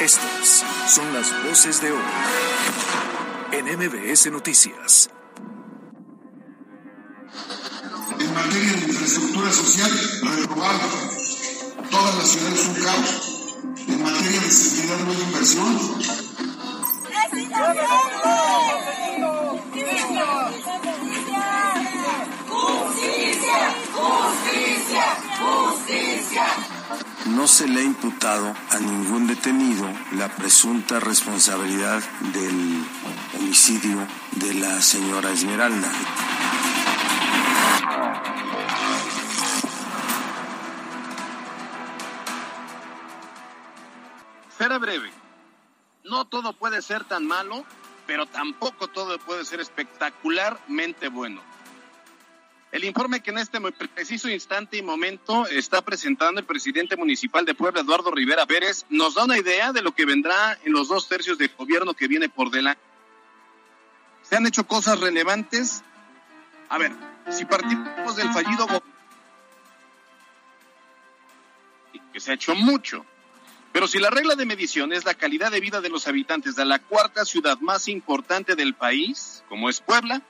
Estas son las voces de hoy en MBS Noticias. En materia de infraestructura social, reprobado. Toda la ciudad es un caos. En materia de seguridad no hay inversión. No se le ha imputado a ningún detenido la presunta responsabilidad del homicidio de la señora Esmeralda. Será breve. No todo puede ser tan malo, pero tampoco todo puede ser espectacularmente bueno. El informe que en este preciso instante y momento está presentando el presidente municipal de Puebla, Eduardo Rivera Pérez, nos da una idea de lo que vendrá en los dos tercios del gobierno que viene por delante. Se han hecho cosas relevantes. A ver, si partimos del fallido que se ha hecho mucho, pero si la regla de medición es la calidad de vida de los habitantes de la cuarta ciudad más importante del país, como es Puebla,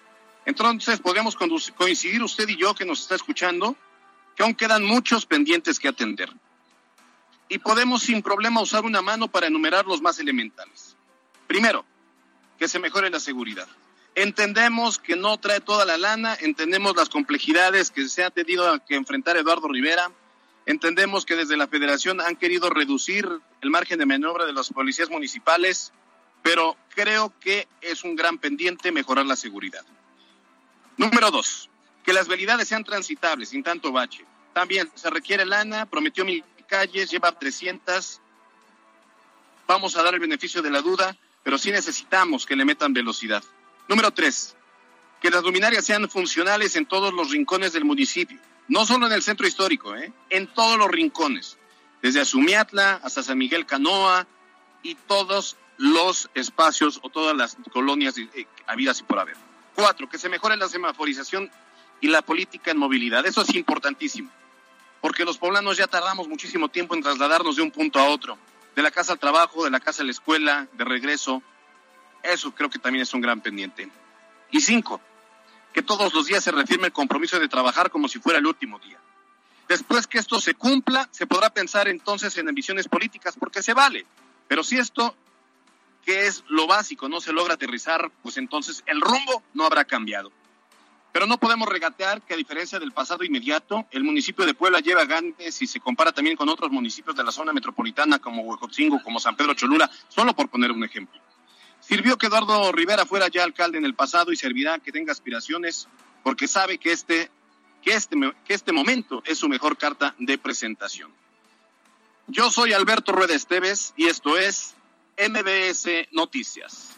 entonces podemos coincidir usted y yo que nos está escuchando que aún quedan muchos pendientes que atender. Y podemos sin problema usar una mano para enumerar los más elementales. Primero, que se mejore la seguridad. Entendemos que no trae toda la lana, entendemos las complejidades que se ha tenido que enfrentar Eduardo Rivera, entendemos que desde la federación han querido reducir el margen de maniobra de los policías municipales, pero creo que es un gran pendiente mejorar la seguridad. Número dos, que las vialidades sean transitables, sin tanto bache. También se requiere lana, prometió mil calles, lleva 300. Vamos a dar el beneficio de la duda, pero sí necesitamos que le metan velocidad. Número tres, que las luminarias sean funcionales en todos los rincones del municipio. No solo en el centro histórico, ¿eh? en todos los rincones. Desde Azumiatla hasta San Miguel Canoa y todos los espacios o todas las colonias eh, habidas y por haber. Cuatro, que se mejore la semaforización y la política en movilidad. Eso es importantísimo, porque los poblanos ya tardamos muchísimo tiempo en trasladarnos de un punto a otro, de la casa al trabajo, de la casa a la escuela, de regreso. Eso creo que también es un gran pendiente. Y cinco, que todos los días se refirme el compromiso de trabajar como si fuera el último día. Después que esto se cumpla, se podrá pensar entonces en ambiciones políticas, porque se vale. Pero si esto que es lo básico, no se logra aterrizar, pues entonces el rumbo no habrá cambiado. Pero no podemos regatear que a diferencia del pasado inmediato, el municipio de Puebla lleva ganes si se compara también con otros municipios de la zona metropolitana como Huejotzingo, como San Pedro Cholula, solo por poner un ejemplo. Sirvió que Eduardo Rivera fuera ya alcalde en el pasado y servirá que tenga aspiraciones porque sabe que este, que este, que este momento es su mejor carta de presentación. Yo soy Alberto Rueda Esteves y esto es MBS Noticias.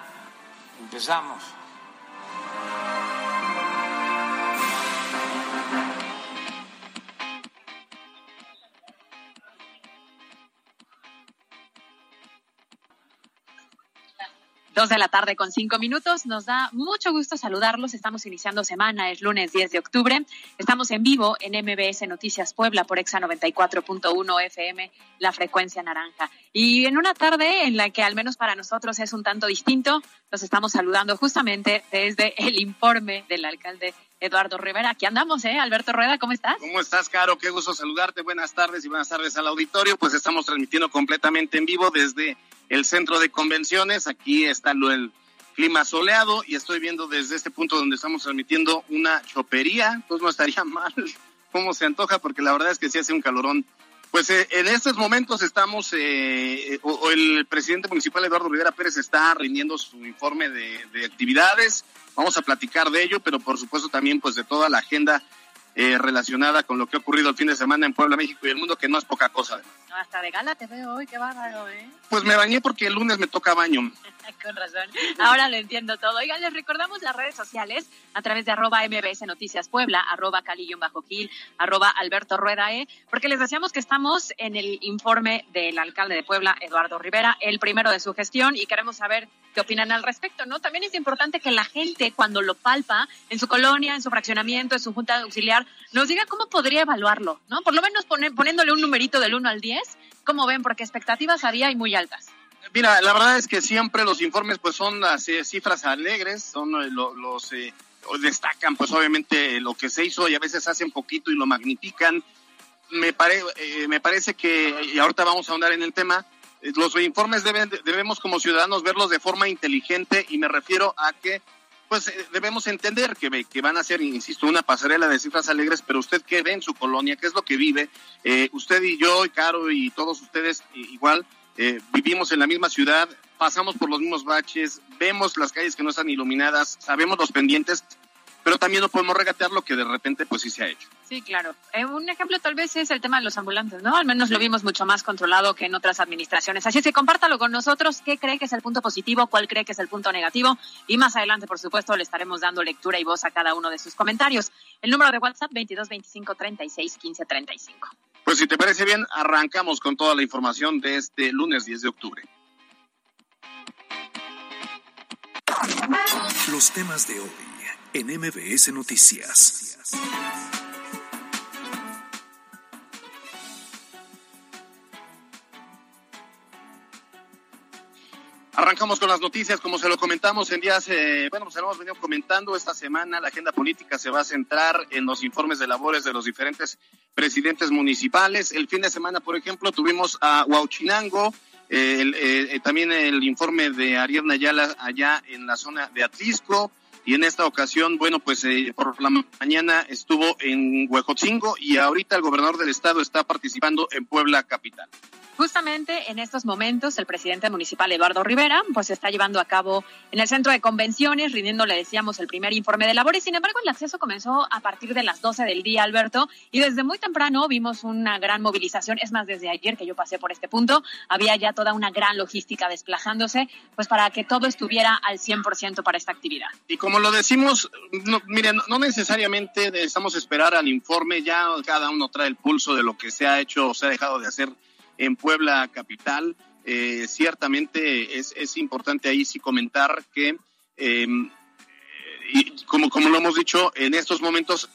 Empezamos. Dos de la tarde con cinco minutos. Nos da mucho gusto saludarlos. Estamos iniciando semana, es lunes 10 de octubre. Estamos en vivo en MBS Noticias Puebla por Exa 94.1 FM, la frecuencia naranja. Y en una tarde en la que al menos para nosotros es un tanto distinto, los estamos saludando justamente desde el informe del alcalde Eduardo Rivera. Aquí andamos, ¿eh? Alberto Rueda, ¿cómo estás? ¿Cómo estás, Caro? Qué gusto saludarte. Buenas tardes y buenas tardes al auditorio. Pues estamos transmitiendo completamente en vivo desde el centro de convenciones. Aquí está el, clima soleado y estoy viendo desde este punto donde estamos transmitiendo una chopería, pues no estaría mal cómo se antoja porque la verdad es que sí hace un calorón. Pues eh, en estos momentos estamos, eh, o, el presidente municipal Eduardo Rivera Pérez está rindiendo su informe de, de actividades, vamos a platicar de ello, pero por supuesto también pues de toda la agenda eh, relacionada con lo que ha ocurrido el fin de semana en Puebla, México y el mundo, que no es poca cosa. hasta de gala te veo hoy, qué bárbaro, ¿eh? Pues me bañé porque el lunes me toca baño. con razón. Ahora lo entiendo todo. Oigan, les recordamos las redes sociales a través de arroba MBS Noticias Puebla, arroba Calillón Bajo Gil, arroba Alberto Rueda E, porque les decíamos que estamos en el informe del alcalde de Puebla, Eduardo Rivera, el primero de su gestión, y queremos saber qué opinan al respecto, ¿no? También es importante que la gente, cuando lo palpa en su colonia, en su fraccionamiento, en su junta auxiliar, nos diga cómo podría evaluarlo, ¿no? Por lo menos poniéndole un numerito del 1 al 10, ¿cómo ven? Porque expectativas había y muy altas. Mira, la verdad es que siempre los informes pues son las eh, cifras alegres, son eh, los eh, destacan pues obviamente lo que se hizo y a veces hacen poquito y lo magnifican. Me, pare, me parece que, y ahorita vamos a ahondar en el tema, los informes deben, debemos como ciudadanos verlos de forma inteligente y me refiero a que pues eh, debemos entender que, que van a ser, insisto, una pasarela de cifras alegres, pero usted qué ve en su colonia, qué es lo que vive, eh, usted y yo, y Caro y todos ustedes igual, eh, vivimos en la misma ciudad, pasamos por los mismos baches, vemos las calles que no están iluminadas, sabemos los pendientes, pero también no podemos regatear lo que de repente pues sí se ha hecho. Sí, claro. Eh, un ejemplo tal vez es el tema de los ambulantes, ¿no? Al menos lo vimos mucho más controlado que en otras administraciones. Así es que compártalo con nosotros. ¿Qué cree que es el punto positivo? ¿Cuál cree que es el punto negativo? Y más adelante, por supuesto, le estaremos dando lectura y voz a cada uno de sus comentarios. El número de WhatsApp 22 25 36 15 35. Pues si te parece bien, arrancamos con toda la información de este lunes 10 de octubre. Los temas de hoy en MBS Noticias. Arrancamos con las noticias, como se lo comentamos en días, eh, bueno, pues hemos venido comentando esta semana, la agenda política se va a centrar en los informes de labores de los diferentes presidentes municipales. El fin de semana, por ejemplo, tuvimos a Huauchinango, eh, eh, también el informe de Ariel Nayala allá en la zona de Atlisco, y en esta ocasión, bueno, pues eh, por la mañana estuvo en Huejotzingo y ahorita el gobernador del estado está participando en Puebla Capital. Justamente en estos momentos, el presidente municipal Eduardo Rivera, pues está llevando a cabo en el centro de convenciones, rindiendo, le decíamos, el primer informe de labores. Sin embargo, el acceso comenzó a partir de las 12 del día, Alberto, y desde muy temprano vimos una gran movilización. Es más, desde ayer que yo pasé por este punto, había ya toda una gran logística desplazándose, pues para que todo estuviera al 100% para esta actividad. Y como lo decimos, no, miren, no necesariamente necesitamos esperar al informe, ya cada uno trae el pulso de lo que se ha hecho o se ha dejado de hacer en Puebla Capital. Eh, ciertamente es, es, importante ahí sí comentar que, em, como, como lo hemos dicho, en estos momentos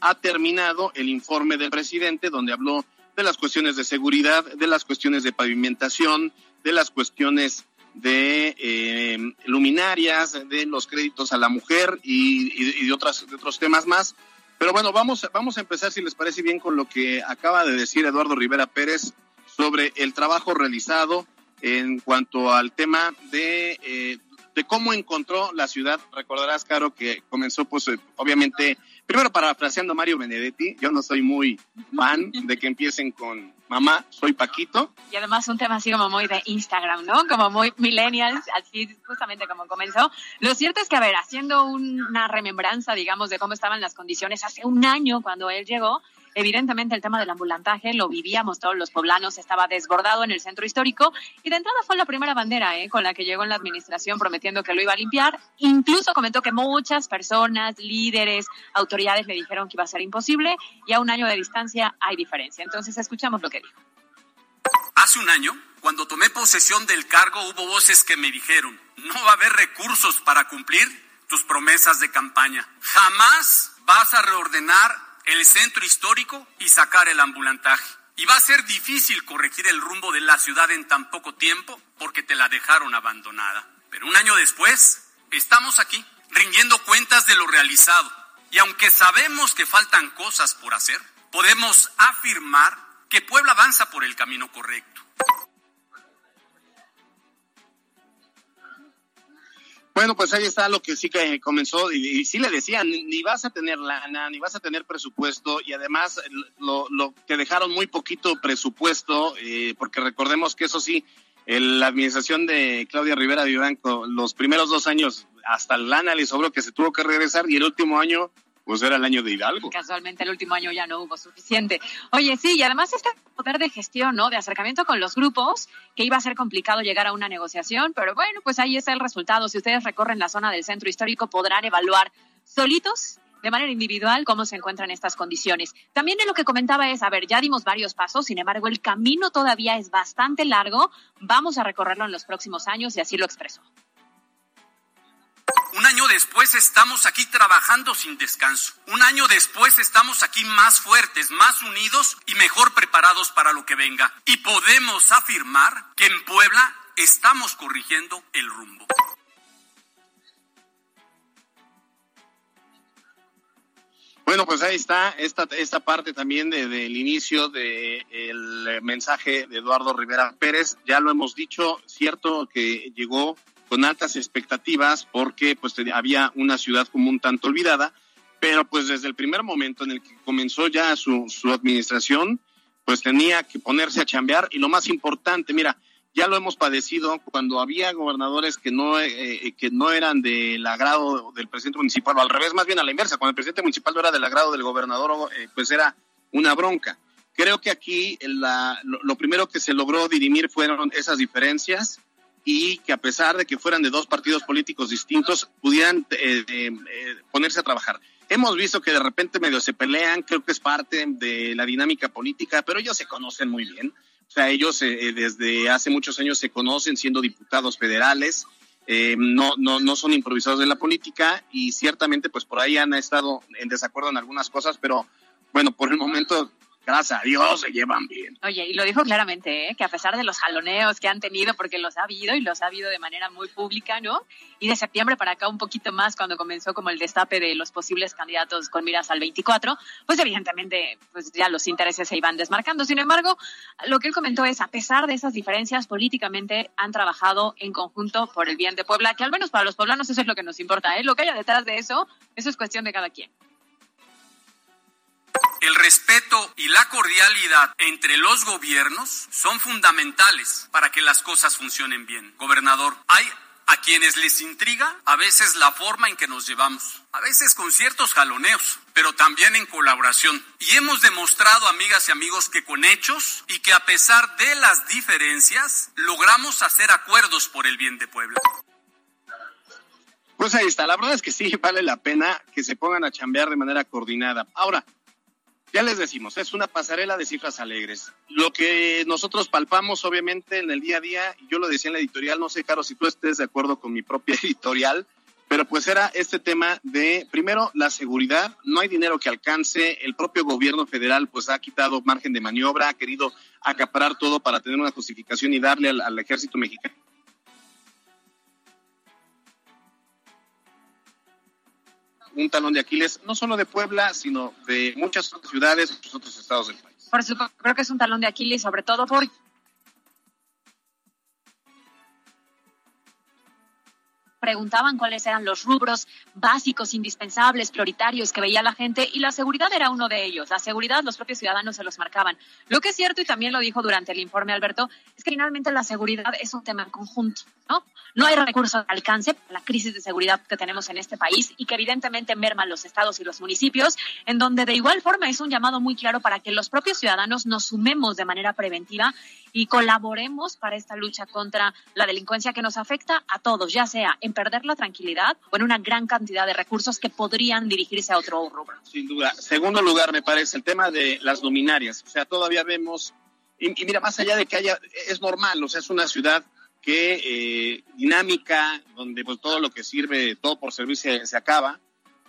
ha terminado el informe del presidente donde habló de las cuestiones de seguridad, de las cuestiones de pavimentación, de las cuestiones de eh, luminarias, de los créditos a la mujer y, de, otras, otros temas más. Pero bueno, vamos, vamos a empezar, si les parece bien, con lo que acaba de decir Eduardo Rivera Pérez sobre el trabajo realizado en cuanto al tema de, eh, de cómo encontró la ciudad. Recordarás, Caro, que comenzó, pues, eh, obviamente, primero parafraseando a Mario Benedetti, yo no soy muy fan de que empiecen con mamá, soy Paquito. Y además un tema así como muy de Instagram, ¿no? Como muy millennials, así justamente como comenzó. Lo cierto es que, a ver, haciendo una remembranza, digamos, de cómo estaban las condiciones hace un año cuando él llegó, Evidentemente el tema del ambulantaje lo vivíamos todos los poblanos, estaba desbordado en el centro histórico y de entrada fue la primera bandera ¿eh? con la que llegó en la administración prometiendo que lo iba a limpiar. Incluso comentó que muchas personas, líderes, autoridades le dijeron que iba a ser imposible y a un año de distancia hay diferencia. Entonces escuchamos lo que dijo. Hace un año, cuando tomé posesión del cargo, hubo voces que me dijeron, no va a haber recursos para cumplir tus promesas de campaña. Jamás vas a reordenar el centro histórico y sacar el ambulantaje. Y va a ser difícil corregir el rumbo de la ciudad en tan poco tiempo porque te la dejaron abandonada. Pero un año después, estamos aquí, rindiendo cuentas de lo realizado. Y aunque sabemos que faltan cosas por hacer, podemos afirmar que Puebla avanza por el camino correcto. Bueno, pues ahí está lo que sí que comenzó y, sí le decían, ni, vas a tener lana, ni vas a tener presupuesto y además lo, lo te dejaron muy poquito presupuesto, eh, porque recordemos que eso sí, la administración de Claudia Rivera Vivanco, los primeros dos años hasta lana le sobró que se tuvo que regresar y el último año pues era el año de Hidalgo. Casualmente el último año ya no hubo suficiente. Oye, sí, y además este poder de gestión, ¿no? De acercamiento con los grupos, que iba a ser complicado llegar a una negociación, pero bueno, pues ahí está el resultado. Si ustedes recorren la zona del centro histórico, podrán evaluar solitos de manera individual cómo se encuentran estas condiciones. También en lo que comentaba es, a ver, ya dimos varios pasos, sin embargo, el camino todavía es bastante largo, vamos a recorrerlo en los próximos años y así lo expresó. Un año después estamos aquí trabajando sin descanso. Un año después estamos aquí más fuertes, más unidos y mejor preparados para lo que venga. Y podemos afirmar que en Puebla estamos corrigiendo el rumbo. Bueno, pues ahí está esta, esta parte también del de, inicio del el mensaje de Eduardo Rivera Pérez. Ya lo hemos dicho, cierto que llegó con altas expectativas porque pues había una ciudad como un tanto olvidada, pero pues desde el primer momento en el que comenzó ya su, su administración, pues tenía que ponerse a chambear y lo más importante, mira, ya lo hemos padecido cuando había gobernadores que no eh, eh, que no eran del agrado del presidente municipal o al revés más bien a la inversa cuando el presidente municipal no era del agrado del gobernador eh, pues era una bronca. Creo que aquí la, lo, primero que se logró dirimir fueron esas diferencias y que a pesar de que fueran de dos partidos políticos distintos, pudieran eh, eh, ponerse a trabajar. Hemos visto que de repente medio se pelean, creo que es parte de la dinámica política, pero ellos se conocen muy bien. O sea, ellos eh, desde hace muchos años se conocen siendo diputados federales, no, no, no son improvisados de la política y ciertamente pues por ahí han estado en desacuerdo en algunas cosas, pero bueno, por el momento gracias a Dios se llevan bien. Oye, y lo dijo claramente, ¿eh? que a pesar de los jaloneos que han tenido, porque los ha habido y los ha habido de manera muy pública, ¿no? Y de septiembre para acá un poquito más, cuando comenzó como el destape de los posibles candidatos con miras al 24, pues evidentemente pues ya los intereses se iban desmarcando. Sin embargo, lo que él comentó es, a pesar de esas diferencias, políticamente han trabajado en conjunto por el bien de Puebla, que al menos para los poblanos eso es lo que nos importa, ¿eh? Lo que haya detrás de eso, eso es cuestión de cada quien. El respeto y la cordialidad entre los gobiernos son fundamentales para que las cosas funcionen bien. Gobernador, hay a quienes les intriga a veces la forma en que nos llevamos, a veces con ciertos jaloneos, pero también en colaboración. Y hemos demostrado, amigas y amigos, que con hechos y que a pesar de las diferencias, logramos hacer acuerdos por el bien de Puebla. Pues ahí está, la verdad es que sí, vale la pena que se pongan a chambear de manera coordinada. Ahora, ya les decimos, es una pasarela de cifras alegres. Lo que nosotros palpamos, obviamente, en el día a día, yo lo decía en la editorial, no sé, Caro, si tú estés de acuerdo con mi propia editorial, pero pues era este tema de, primero, la seguridad, no hay dinero que alcance, el propio gobierno federal pues ha quitado margen de maniobra, ha querido acaparar todo para tener una justificación y darle al ejército mexicano un talón de Aquiles, no solo de Puebla, sino de muchas otras ciudades, muchos otros estados del país. Por supuesto, creo que es un talón de Aquiles, sobre todo por preguntaban cuáles eran los rubros básicos, indispensables, prioritarios que veía la gente y la seguridad era uno de ellos. La seguridad los propios ciudadanos se los marcaban. Lo que es cierto, y también lo dijo durante el informe Alberto, es que finalmente la seguridad es un tema conjunto, ¿no? No hay recursos al alcance para la crisis de seguridad que tenemos en este país y que evidentemente merman los estados y los municipios, en donde de igual forma es un llamado muy claro para que los propios ciudadanos nos sumemos de manera preventiva y colaboremos para esta lucha contra la delincuencia que nos afecta a todos, ya sea en perder la tranquilidad o en una gran cantidad de recursos que podrían dirigirse a otro rubro. Sin duda. Segundo lugar, me parece, el tema de las luminarias. O sea, todavía vemos, y, mira, más allá de que haya, es normal, o sea, es una ciudad que eh, dinámica, donde pues todo lo que sirve, todo por servir se, acaba.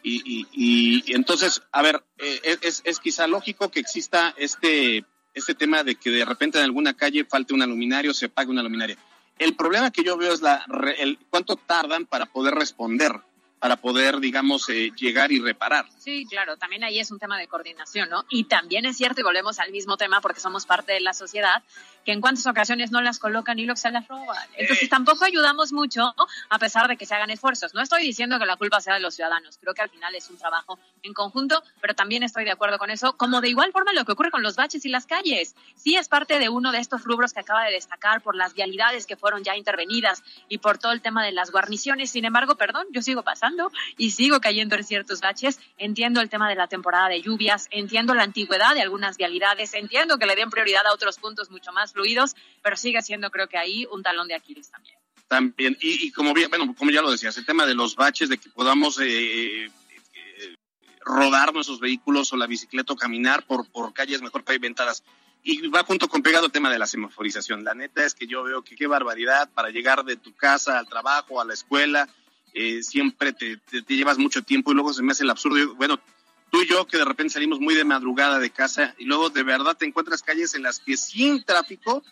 Y, y, entonces, a ver, eh, es, es quizá lógico que exista este este tema de que de repente en alguna calle falte un luminaria o se pague una luminaria. El problema que yo veo es la, el, cuánto tardan para poder responder. Para poder, digamos, eh, llegar y reparar. Sí, claro, también ahí es un tema de coordinación, ¿no? Y también es cierto, y volvemos al mismo tema porque somos parte de la sociedad, que en cuántas ocasiones no las colocan y luego se las roban. Entonces tampoco ayudamos mucho a pesar de que se hagan esfuerzos. No estoy diciendo que la culpa sea de los ciudadanos, creo que al final es un trabajo en conjunto, pero también estoy de acuerdo con eso, como de igual forma lo que ocurre con los baches y las calles. Sí es parte de uno de estos rubros que acaba de destacar por las vialidades que fueron ya intervenidas y por todo el tema de las guarniciones. Sin embargo, perdón, yo sigo pasando y sigo cayendo en ciertos baches. Entiendo el tema de la temporada de lluvias, entiendo la antigüedad de algunas vialidades, entiendo que le den prioridad a otros puntos mucho más fluidos, pero sigue siendo creo que ahí un talón de Aquiles también. También, y, como bien, bueno, como ya lo decías, el tema de los baches, de que podamos eh, eh, rodar nuestros vehículos o la bicicleta o caminar por, por calles mejor pavimentadas. Y va junto con pegado el tema de la semaforización. La neta es que yo veo que qué barbaridad para llegar de tu casa al trabajo, a la escuela, eh, siempre te, llevas mucho tiempo y luego se me hace el absurdo. Bueno, tú y yo que de repente salimos muy de madrugada de casa y luego de verdad te encuentras calles en las que sin tráfico,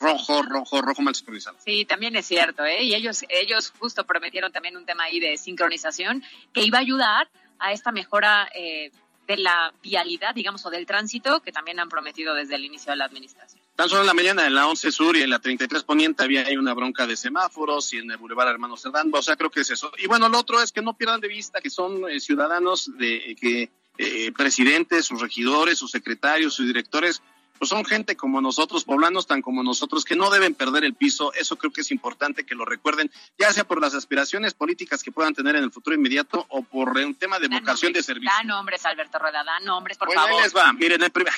rojo, rojo, rojo mal sincronizado. Sí, también es cierto, ¿eh? Y ellos, ellos justo prometieron también un tema ahí de sincronización que iba a ayudar a esta mejora eh, de la vialidad, digamos, o del tránsito que también han prometido desde el inicio de la administración. Tan solo en la mañana en la 11 Sur y en la 33 Poniente había una bronca de semáforos y en el Boulevard Hermano Cerdán, o sea, creo que es eso. Y bueno, lo otro es que no pierdan de vista que son eh, ciudadanos de que eh, presidentes, sus regidores, sus secretarios, sus directores pues son gente como nosotros, poblanos tan como nosotros, que no deben perder el piso. Eso creo que es importante que lo recuerden, ya sea por las aspiraciones políticas que puedan tener en el futuro inmediato o por un tema de vocación de servicio. Da nombres, Alberto Rueda, da nombres, por favor. Ahí les va, miren, el primer...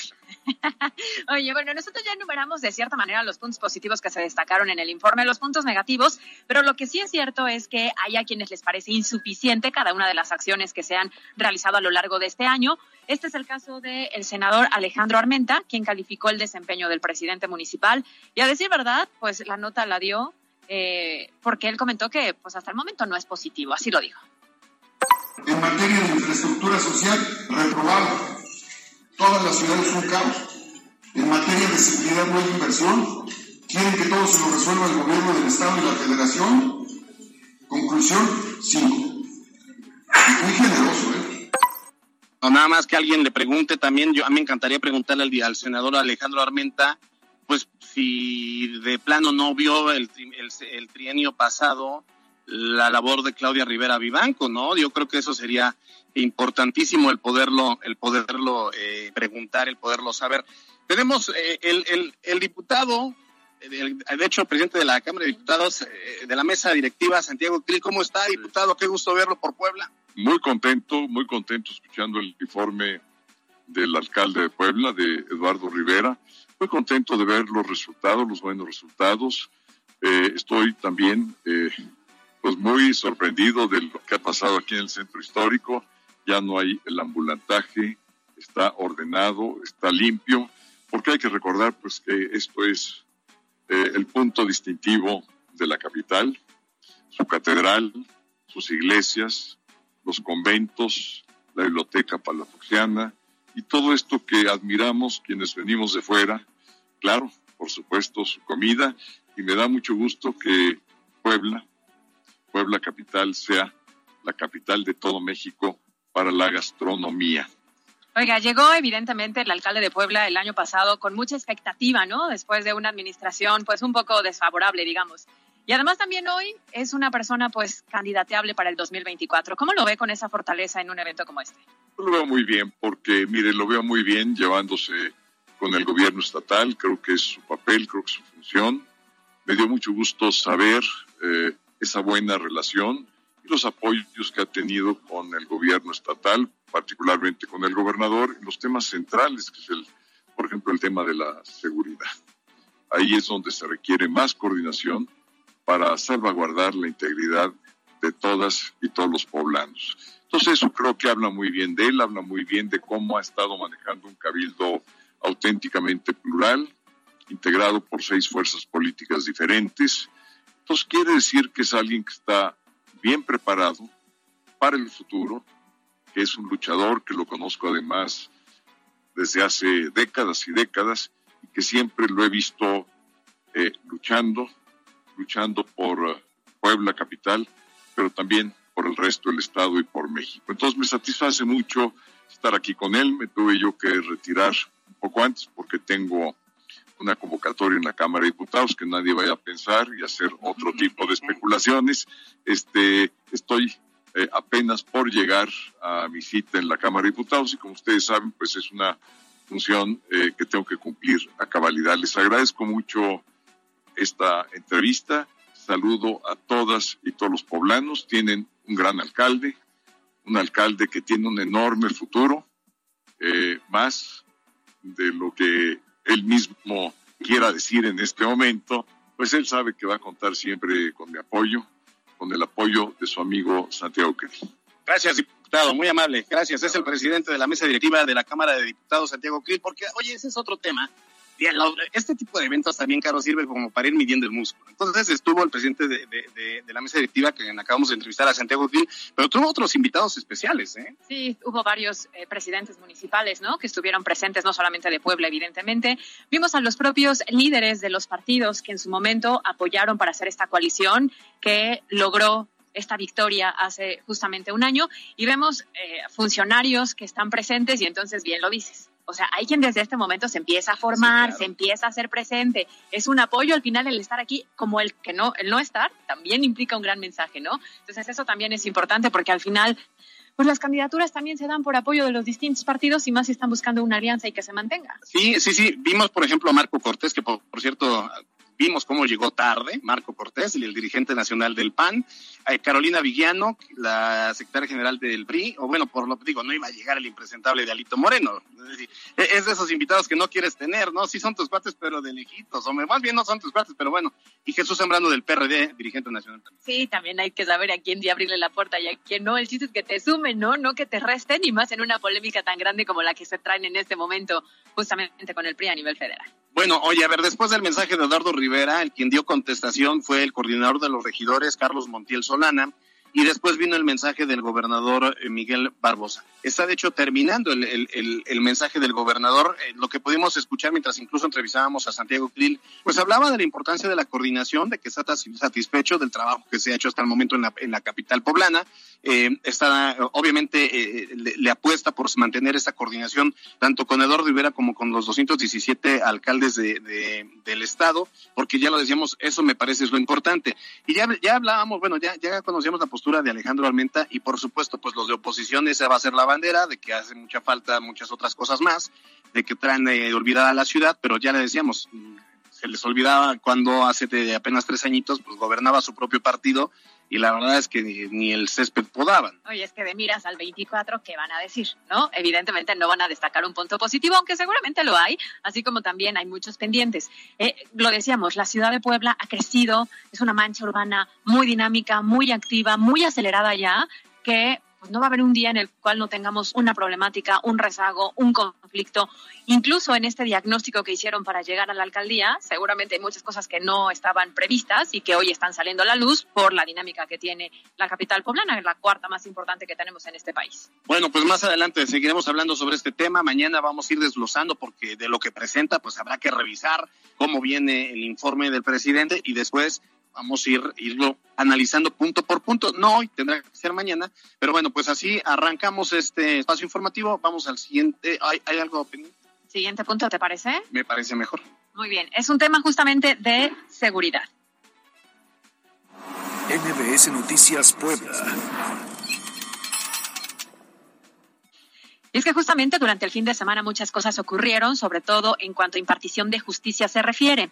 Oye, bueno, nosotros ya enumeramos de cierta manera los puntos positivos que se destacaron en el informe, los puntos negativos, pero lo que sí es cierto es que hay a quienes les parece insuficiente cada una de las acciones que se han realizado a lo largo de este año. Este es el caso del senador Alejandro Armenta, quien calificó el desempeño del presidente municipal. Y a decir verdad, pues la nota la dio eh, porque él comentó que pues hasta el momento no es positivo, así lo dijo. En materia de infraestructura social, reprobado. Todas las ciudades son caos. En materia de seguridad no hay inversión. Quieren que todo se lo resuelva el gobierno del Estado y la Federación. Conclusión, cinco. Muy generoso, ¿eh? nada más que alguien le pregunte también, yo a mí me encantaría preguntarle al, al senador Alejandro Armenta, pues si de plano no vio el, el, trienio pasado la labor de Claudia Rivera Vivanco, ¿no? Yo creo que eso sería importantísimo el poderlo, el poderlo eh, preguntar, el poderlo saber. Tenemos eh, el, el, el, diputado, de hecho, el presidente de la Cámara de Diputados eh, de la mesa directiva, Santiago Krill, ¿cómo está, diputado? Qué gusto verlo por Puebla. Muy contento, muy contento escuchando el informe del alcalde de Puebla, de Eduardo Rivera. Muy contento de ver los resultados, los buenos resultados. Eh, estoy también eh, pues muy sorprendido de lo que ha pasado aquí en el centro histórico. Ya no hay el ambulantaje, está ordenado, está limpio, porque hay que recordar pues que esto es eh, el punto distintivo de la capital, su catedral, sus iglesias, los conventos, la biblioteca palafoxiana y todo esto que admiramos quienes venimos de fuera. Claro, por supuesto, su comida y me da mucho gusto que Puebla, Puebla capital, sea la capital de todo México para la gastronomía. Oiga, llegó evidentemente el alcalde de Puebla el año pasado con mucha expectativa, ¿no? Después de una administración pues un poco desfavorable, digamos. Y además también hoy es una persona pues candidateable para el 2024. ¿Cómo lo ve con esa fortaleza en un evento como este? Lo veo muy bien porque, mire, lo veo muy bien llevándose con el gobierno estatal. Creo que es su papel, creo que es su función. Me dio mucho gusto saber eh, esa buena relación y los apoyos que ha tenido con el gobierno estatal, particularmente con el gobernador, en los temas centrales, que es el, por ejemplo, el tema de la seguridad. Ahí es donde se requiere más coordinación para salvaguardar la integridad de todas y todos los poblanos. Entonces eso creo que habla muy bien de él, habla muy bien de cómo ha estado manejando un cabildo auténticamente plural, integrado por seis fuerzas políticas diferentes. Entonces quiere decir que es alguien que está bien preparado para el futuro, que es un luchador, que lo conozco además desde hace décadas y décadas, y que siempre lo he visto eh, luchando, luchando por eh, Puebla capital, pero también por el resto del Estado y por México. Entonces me satisface mucho estar aquí con él. Me tuve yo que retirar un poco antes porque tengo una convocatoria en la Cámara de Diputados que nadie vaya a pensar y hacer otro tipo de especulaciones. Este, estoy eh, apenas por llegar a mi cita en la Cámara de Diputados y como ustedes saben, pues es una función eh, que tengo que cumplir a cabalidad. Les agradezco mucho esta entrevista. Saludo a todas y todos los poblanos. Tienen un gran alcalde, un alcalde que tiene un enorme futuro, eh, más de lo que él mismo quiera decir en este momento, pues él sabe que va a contar siempre con mi apoyo, con el apoyo de su amigo Santiago Krill. Gracias, diputado, muy amable. Gracias. Es el presidente de la mesa directiva de la Cámara de Diputados, Santiago Krill, porque, oye, ese es otro tema este tipo de eventos también, Carlos, sirve como para ir midiendo el músculo. Entonces estuvo el presidente de, la mesa directiva, que acabamos de entrevistar a Santiago Gil, pero tuvo otros invitados especiales. ¿eh? Sí, hubo varios eh, presidentes municipales ¿no? que estuvieron presentes, no solamente de Puebla, evidentemente. Vimos a los propios líderes de los partidos que en su momento apoyaron para hacer esta coalición que logró esta victoria hace justamente un año y vemos eh, funcionarios que están presentes y entonces bien lo dices o sea, hay quien desde este momento se empieza a formar, se empieza a ser presente. Es un apoyo al final el estar aquí, como el que no, el no estar, también implica un gran mensaje, ¿no? Entonces eso también es importante porque al final pues las candidaturas también se dan por apoyo de los distintos partidos y más si están buscando una alianza y que se mantenga. Sí, sí, sí. Vimos, por ejemplo, a Marco Cortés, que por, cierto vimos cómo llegó tarde, Marco Cortés, el dirigente nacional del PAN, eh, Carolina Villano, la secretaria general del PRI, o bueno, por lo que digo, no iba a llegar el impresentable de Alito Moreno. Es, e-, es de esos invitados que no quieres tener, ¿no? Sí son tus cuates, pero de lejitos, o más bien no son tus cuates, pero bueno. Y Jesús Sembrano del PRD, dirigente nacional. Sí, también hay que saber a quién de abrirle la puerta y a quién no. El chiste es que te sumen, ¿no? No que te resten, y más en una polémica tan grande como la que se traen en este momento, justamente con el PRI a nivel federal. Bueno, oye, a ver, después del mensaje de Eduardo Rivera, el quien dio contestación fue el coordinador de los regidores, Carlos Montiel Solana, y después vino el mensaje del gobernador eh, Miguel Barbosa. Está de hecho terminando el, el, el, mensaje del gobernador, eh, lo que pudimos escuchar mientras incluso entrevistábamos a Santiago Krill, pues hablaba de la importancia de la coordinación, de que está satisfecho del trabajo que se ha hecho hasta el momento en la, en la capital poblana. Eh, está, obviamente, le, apuesta por mantener esta coordinación tanto con Eduardo Rivera como con los 217 alcaldes de, de, del estado, porque ya lo decíamos, eso me parece es lo importante. Y ya, ya hablábamos, bueno, ya, ya conocíamos la de Alejandro Almenta y por supuesto, pues los de oposición, esa va a ser la bandera, de que hace mucha falta muchas otras cosas más, de que traen eh, olvidada la ciudad, pero ya le decíamos, mm, se les olvidaba cuando hace de apenas tres añitos, pues gobernaba su propio partido y la verdad es que ni, el césped podaban. Oye, es que de miras al 24, ¿qué van a decir? ¿No? Evidentemente no van a destacar un punto positivo, aunque seguramente lo hay, así como también hay muchos pendientes. Eh, lo decíamos, la ciudad de Puebla ha crecido, es una mancha urbana muy dinámica, muy activa, muy acelerada ya, que pues no va a haber un día en el cual no tengamos una problemática, un rezago, un conflicto. Incluso en este diagnóstico que hicieron para llegar a la alcaldía, seguramente hay muchas cosas que no estaban previstas y que hoy están saliendo a la luz por la dinámica que tiene la capital poblana, la cuarta más importante que tenemos en este país. Bueno, pues más adelante seguiremos hablando sobre este tema. Mañana vamos a ir desglosando porque de lo que presenta, pues habrá que revisar cómo viene el informe del presidente y después vamos a ir irlo analizando punto por punto. No hoy, tendrá que ser mañana, pero bueno, pues así arrancamos este espacio informativo. Vamos al siguiente. ¿Hay, hay algo pendiente? Siguiente punto, ¿te parece? Me parece mejor. Muy bien, es un tema justamente de seguridad. NBS Noticias Puebla. Y es que justamente durante el fin de semana muchas cosas ocurrieron, sobre todo en cuanto a impartición de justicia se refiere.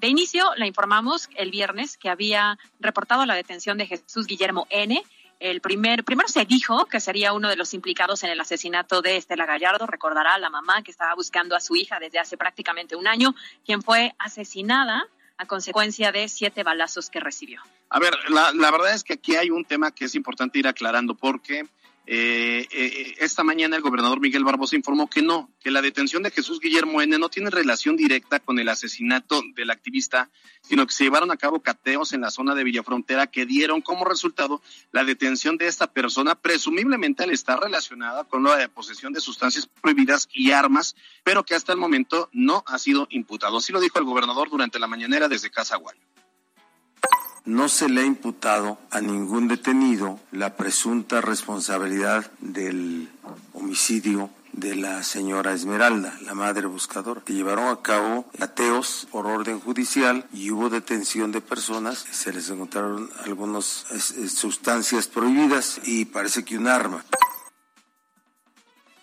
De inicio, la informamos el viernes que había reportado la detención de Jesús Guillermo N. El primer, primero se dijo que sería uno de los implicados en el asesinato de Estela Gallardo. Recordará a la mamá que estaba buscando a su hija desde hace prácticamente un año, quien fue asesinada a consecuencia de siete balazos que recibió. A ver, la, la verdad es que aquí hay un tema que es importante ir aclarando porque eh, eh, esta mañana el gobernador Miguel Barbosa informó que no, que la detención de Jesús Guillermo N. no tiene relación directa con el asesinato del activista, sino que se llevaron a cabo cateos en la zona de Villafrontera que dieron como resultado la detención de esta persona, presumiblemente al estar relacionada con la posesión de sustancias prohibidas y armas, pero que hasta el momento no ha sido imputado. Así lo dijo el gobernador durante la mañanera desde Casa No se le ha imputado a ningún detenido la presunta responsabilidad del homicidio de la señora Esmeralda, la madre buscadora, que llevaron a cabo ateos por orden judicial y hubo detención de personas, se les encontraron algunas sustancias prohibidas y parece que un arma.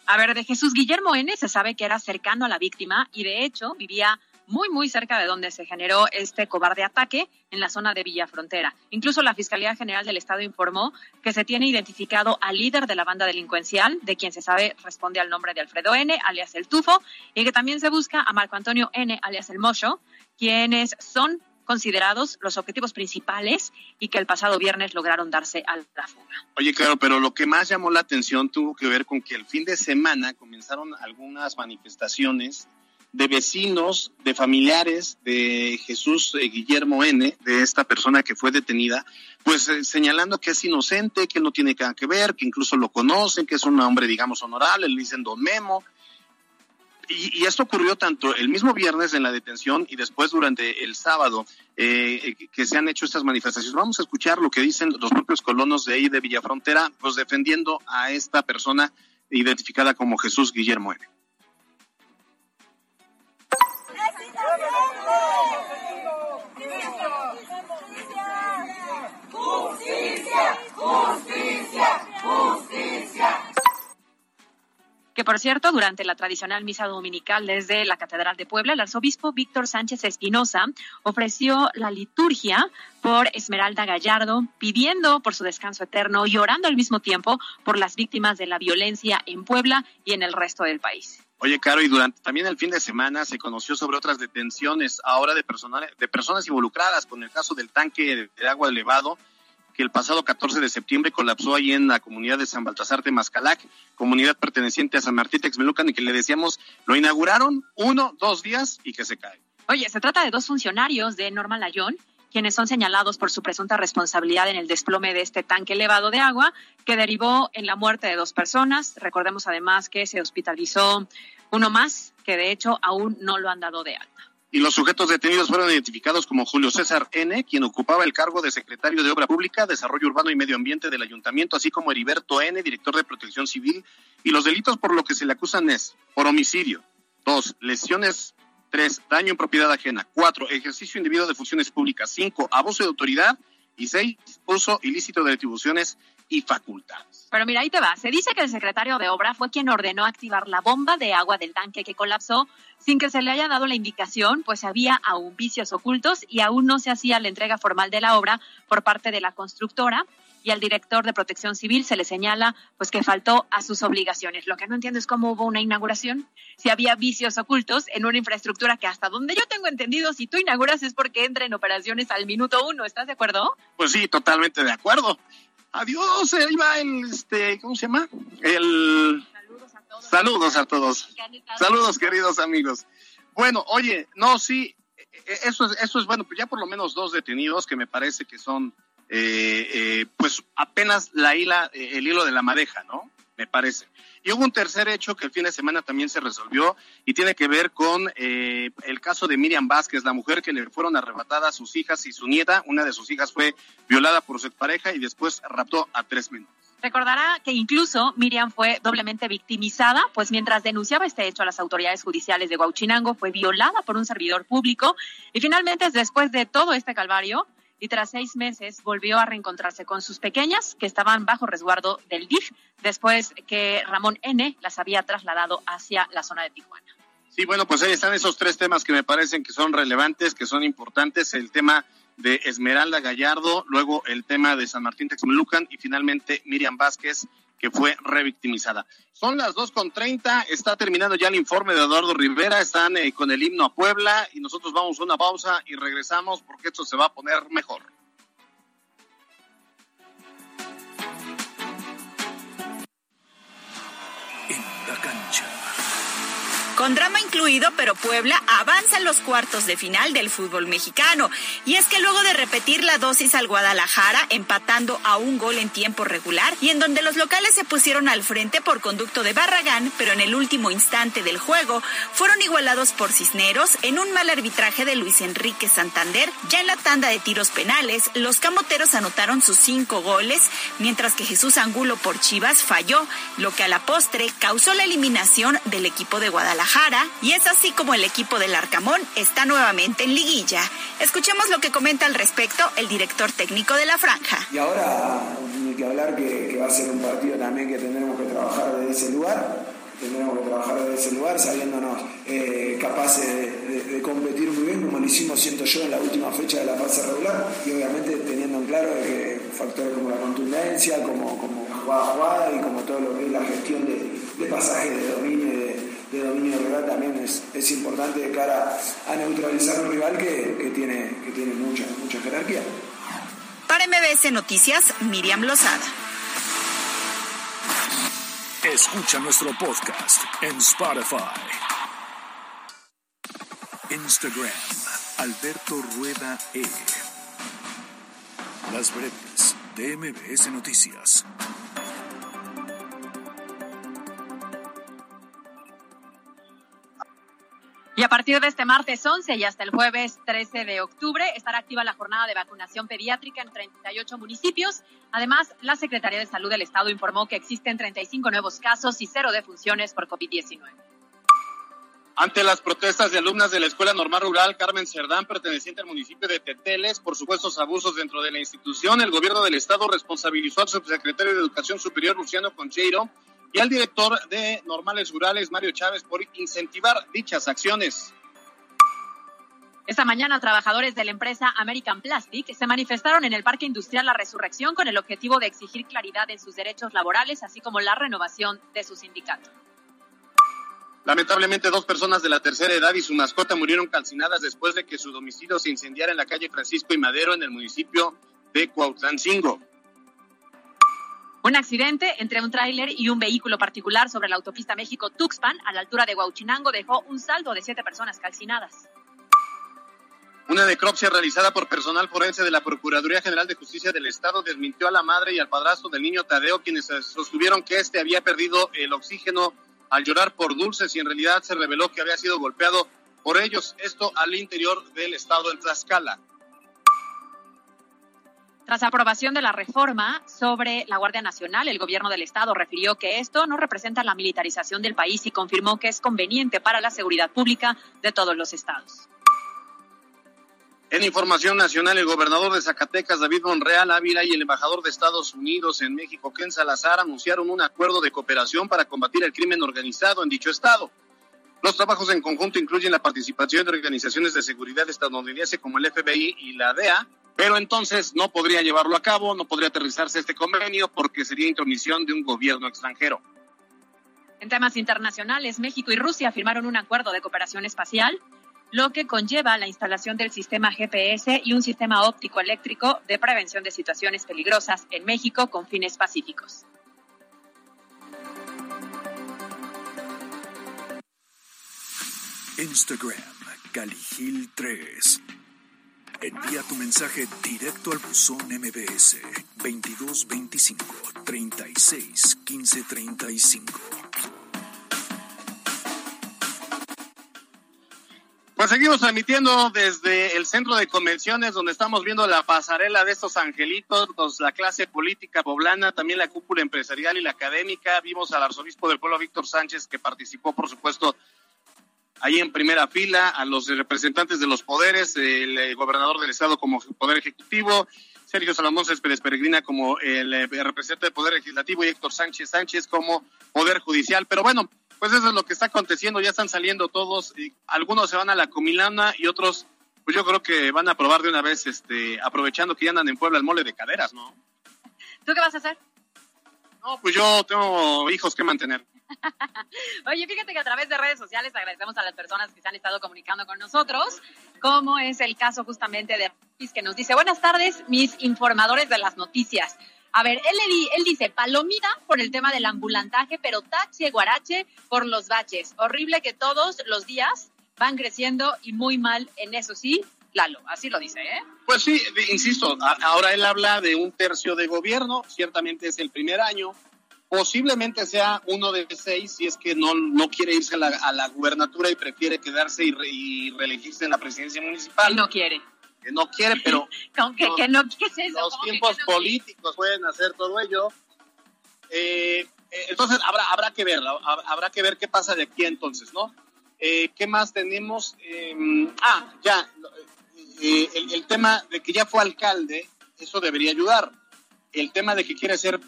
A ver, de Jesús Guillermo N. se sabe que era cercano a la víctima y de hecho vivía muy, muy cerca de donde se generó este cobarde ataque en la zona de Villa Frontera. Incluso la Fiscalía General del Estado informó que se tiene identificado al líder de la banda delincuencial, de quien se sabe responde al nombre de Alfredo N., alias El Tufo, y que también se busca a Marco Antonio N., alias El Mocho, quienes son considerados los objetivos principales y que el pasado viernes lograron darse a la fuga. Oye, claro, pero lo que más llamó la atención tuvo que ver con que el fin de semana comenzaron algunas manifestaciones de vecinos, de familiares de Jesús eh, Guillermo N., de esta persona que fue detenida, pues eh, señalando que es inocente, que no tiene nada que ver, que incluso lo conocen, que es un hombre, digamos, honorable, le dicen Don Memo. Y, esto ocurrió tanto el mismo viernes en la detención y después durante el sábado eh, que se han hecho estas manifestaciones. Vamos a escuchar lo que dicen los propios colonos de ahí de Villafrontera, pues defendiendo a esta persona identificada como Jesús Guillermo N. Que por cierto, durante la tradicional misa dominical desde la Catedral de Puebla, el arzobispo Víctor Sánchez Espinosa ofreció la liturgia por Esmeralda Gallardo, pidiendo por su descanso eterno y orando al mismo tiempo por las víctimas de la violencia en Puebla y en el resto del país. Oye, Caro, y durante también el fin de semana se conoció sobre otras detenciones ahora de, de personas involucradas con el caso del tanque de agua elevado que el pasado 14 de septiembre colapsó ahí en la comunidad de San Baltasar de Mascalac, comunidad perteneciente a San Martín Texmelucan, y que le decíamos, lo inauguraron uno, dos días y que se cae. Oye, se trata de dos funcionarios de Norma Layón, quienes son señalados por su presunta responsabilidad en el desplome de este tanque elevado de agua, que derivó en la muerte de dos personas. Recordemos además que se hospitalizó uno más, que de hecho aún no lo han dado de alta y los sujetos detenidos fueron identificados como Julio César N., quien ocupaba el cargo de secretario de Obra Pública, Desarrollo Urbano y Medio Ambiente del Ayuntamiento, así como Heriberto N., director de Protección Civil, y los delitos por lo que se le acusan es por homicidio, dos, lesiones, tres, daño en propiedad ajena, cuatro, ejercicio indebido de funciones públicas, cinco, abuso de autoridad y seis, uso ilícito de atribuciones y facultades. Pero mira, ahí te va. Se dice que el secretario de obra fue quien ordenó activar la bomba de agua del tanque que colapsó sin que se le haya dado la indicación, pues había aún vicios ocultos y aún no se hacía la entrega formal de la obra por parte de la constructora y al director de Protección Civil se le señala pues que faltó a sus obligaciones. Lo que no entiendo es cómo hubo una inauguración, si había vicios ocultos en una infraestructura que hasta donde yo tengo entendido, si tú inauguras es porque entra en operaciones al minuto uno, ¿estás de acuerdo? Pues sí, totalmente de acuerdo. Adiós, ahí va el, este, ¿cómo se llama? El... Saludos a todos. Saludos a todos. Saludos, queridos amigos. Bueno, oye, no, sí, e, e, eso es, eso es bueno, pues ya por lo menos dos detenidos que me parece que son, eh, eh, pues apenas la hila, el hilo de la madeja, ¿no? Me parece. Y hubo un tercer hecho que el fin de semana también se resolvió y tiene que ver con eh, el caso de Miriam Vázquez, la mujer que le fueron arrebatadas sus hijas y su nieta. Una de sus hijas fue violada por su pareja y después raptó a tres menores. Recordará que incluso Miriam fue doblemente victimizada, pues mientras denunciaba este hecho a las autoridades judiciales de Huachinango, fue violada por un servidor público y finalmente, después de todo este calvario, y tras seis meses volvió a reencontrarse con sus pequeñas que estaban bajo resguardo del DIF después que Ramón N. las había trasladado hacia la zona de Tijuana. Sí, bueno, pues ahí están esos tres temas que me parecen que son relevantes, que son importantes. El tema de Esmeralda Gallardo, luego el tema de San Martín Texmelucan y finalmente Miriam Vázquez que fue revictimizada. Son las dos con treinta, está terminando ya el informe de Eduardo Rivera, están eh, con el himno a Puebla y nosotros vamos a una pausa y regresamos porque esto se va a poner mejor. Con drama incluido, pero Puebla avanza en los cuartos de final del fútbol mexicano. Y es que luego de repetir la dosis al Guadalajara, empatando a un gol en tiempo regular, y en donde los locales se pusieron al frente por conducto de Barragán, pero en el último instante del juego fueron igualados por Cisneros en un mal arbitraje de Luis Enrique Santander. Ya en la tanda de tiros penales, los camoteros anotaron sus cinco goles, mientras que Jesús Angulo por Chivas falló, lo que a la postre causó la eliminación del equipo de Guadalajara, y es así como el equipo del Arcamón está nuevamente en liguilla. Escuchemos lo que comenta al respecto el director técnico de la franja. Y ahora, hay que hablar que, va a ser un partido también que tendremos que trabajar desde ese lugar tendremos que trabajar desde ese lugar sabiéndonos eh, capaces de, competir muy bien como lo hicimos siento yo en la última fecha de la fase regular y obviamente teniendo en claro que factores como la contundencia, como, como jugada jugada y como todo lo que es la gestión de, pasajes de dominio de, dominio rural también es, es, importante de cara a neutralizar un rival que, que tiene, que tiene mucha, mucha jerarquía. Para MBS Noticias, Miriam Lozada. Escucha nuestro podcast en Spotify. Instagram, Alberto Rueda E. Las breves de MBS Noticias. Y a partir de este martes 11 y hasta el jueves 13 de octubre estará activa la jornada de vacunación pediátrica en 38 municipios. Además, la Secretaría de Salud del Estado informó que existen 35 nuevos casos y cero defunciones por COVID-19. Ante las protestas de alumnas de la Escuela Normal Rural Carmen Cerdán, perteneciente al municipio de Teteles, por supuestos abusos dentro de la institución, el gobierno del estado responsabilizó al subsecretario de Educación Superior, Luciano Concheiro, y al director de Normales Rurales, Mario Chávez, por incentivar dichas acciones. Esta mañana, trabajadores de la empresa American Plastic se manifestaron en el Parque Industrial La Resurrección con el objetivo de exigir claridad en sus derechos laborales, así como la renovación de su sindicato. Lamentablemente, dos personas de la tercera edad y su mascota murieron calcinadas después de que su domicilio se incendiara en la calle Francisco y Madero, en el municipio de Cuautlancingo. Un accidente entre un tráiler y un vehículo particular sobre la autopista México-Tuxpan, a la altura de Huauchinango, dejó un saldo de siete personas calcinadas. Una necropsia realizada por personal forense de la Procuraduría General de Justicia del Estado desmintió a la madre y al padrastro del niño Tadeo, quienes sostuvieron que este había perdido el oxígeno al llorar por dulces y en realidad se reveló que había sido golpeado por ellos, esto al interior del estado en Tlaxcala. Tras aprobación de la reforma sobre la Guardia Nacional, el gobierno del estado refirió que esto no representa la militarización del país y confirmó que es conveniente para la seguridad pública de todos los estados. En información nacional, el gobernador de Zacatecas, David Monreal Ávila, y el embajador de Estados Unidos en México, Ken Salazar, anunciaron un acuerdo de cooperación para combatir el crimen organizado en dicho estado. Los trabajos en conjunto incluyen la participación de organizaciones de seguridad estadounidense como el FBI y la DEA, pero entonces no podría llevarlo a cabo, no podría aterrizarse este convenio porque sería intromisión de un gobierno extranjero. En temas internacionales, México y Rusia firmaron un acuerdo de cooperación espacial, lo que conlleva la instalación del sistema GPS y un sistema óptico eléctrico de prevención de situaciones peligrosas en México con fines pacíficos. Instagram, Caligil 3. Envía tu mensaje directo al buzón MBS 2225 36 15 35. Pues seguimos transmitiendo desde el centro de convenciones donde estamos viendo la pasarela de estos angelitos, la clase política poblana, también la cúpula empresarial y la académica. Vimos al arzobispo del pueblo Víctor Sánchez que participó, por supuesto, ahí en primera fila a los representantes de los poderes, el, eh, gobernador del estado como poder ejecutivo, Sergio Salomón Céspedes Peregrina como el, eh, representante del poder legislativo y Héctor Sánchez Sánchez como poder judicial. Pero bueno, pues eso es lo que está aconteciendo, ya están saliendo todos, y algunos se van a la comilana y otros, pues yo creo que van a probar de una vez, este, aprovechando que ya andan en Puebla el mole de caderas, ¿no? ¿Tú qué vas a hacer? No, pues yo tengo hijos que mantener. Oye, fíjate que a través de redes sociales agradecemos a las personas que se han estado comunicando con nosotros, como es el caso justamente de que nos dice, buenas tardes, mis informadores de las noticias. A ver, él, él dice, palomita por el tema del ambulantaje, pero tache guarache por los baches. Horrible que todos los días van creciendo y muy mal en eso, ¿sí? Lalo, así lo dice, ¿eh? Pues sí, insisto, ahora él habla de un tercio de gobierno, ciertamente es el primer año, posiblemente sea uno de seis si es que no, no quiere irse a la, a la gubernatura y prefiere quedarse y, reelegirse en la presidencia municipal. no quiere. Que no quiere, pero... que, que no. Los tiempos políticos pueden hacer todo ello. Eh, eh, entonces habrá, habrá que ver, habrá que ver qué pasa de aquí entonces, ¿no? Eh, ¿Qué más tenemos? Em, ah, ya, el, el tema de que ya fue alcalde, eso debería ayudar. El tema de que quiere ser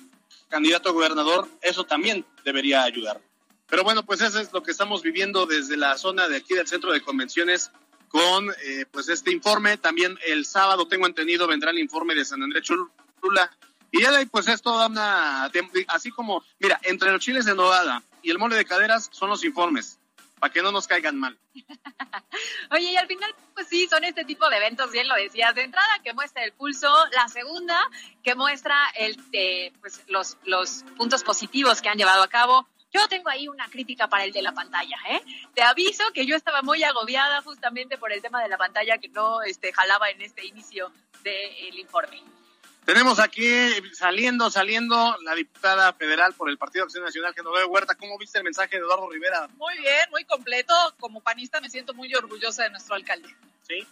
candidato a gobernador, eso también debería ayudar. Pero bueno, pues eso es lo que estamos viviendo desde la zona de aquí del centro de convenciones con eh, pues este informe. También el sábado, tengo entendido, vendrá el informe de San Andrés Cholula. Y ya ahí, pues esto da una... Así como, mira, entre los chiles de nogada y el mole de caderas son los informes para que no nos caigan mal. Oye, y al final, pues sí, son este tipo de eventos, bien lo decías, de entrada que muestra el pulso, la segunda que muestra eh, pues, los, los puntos positivos que han llevado a cabo. Yo tengo ahí una crítica para el de la pantalla, ¿eh? Te aviso que yo estaba muy agobiada justamente por el tema de la pantalla que no este, jalaba en este inicio del informe. Tenemos aquí saliendo, saliendo la diputada federal por el Partido Acción Nacional, Genoveva Huerta. ¿Cómo viste el mensaje de Eduardo Rivera? Muy bien, muy completo. Como panista me siento muy orgullosa de nuestro alcalde. ¿Sí?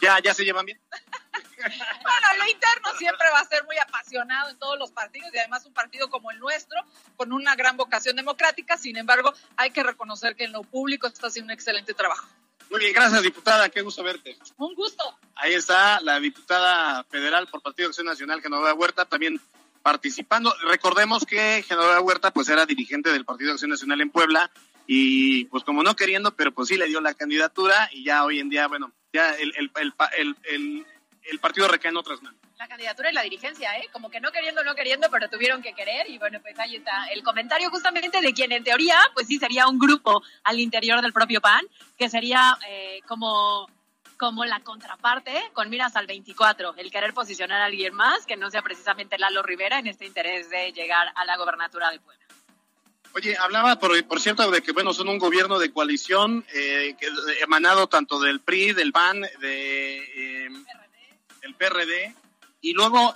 ¿Ya, ya se llevan bien? bueno, lo interno siempre va a ser muy apasionado en todos los partidos y además un partido como el nuestro, con una gran vocación democrática. Sin embargo, hay que reconocer que en lo público está haciendo un excelente trabajo. Muy bien, gracias diputada, qué gusto verte. Un gusto. Ahí está la diputada federal por Partido Acción Nacional, Genoveva Huerta, también participando. Recordemos que Genoveva Huerta pues era dirigente del Partido Acción Nacional en Puebla y pues como no queriendo, pero pues sí le dio la candidatura y ya hoy en día, bueno, ya el, el, el, el, el partido recae en otras manos la candidatura y la dirigencia, ¿eh? Como que no queriendo, no queriendo, pero tuvieron que querer y bueno, pues ahí está el comentario justamente de quien en teoría, pues sí sería un grupo al interior del propio PAN, que sería eh, como como la contraparte con miras al 24, el querer posicionar a alguien más que no sea precisamente Lalo Rivera en este interés de llegar a la gobernatura de Puebla. Oye, hablaba por, por cierto de que bueno son un gobierno de coalición eh, que, emanado tanto del PRI, del PAN, de, eh, del PRD y luego,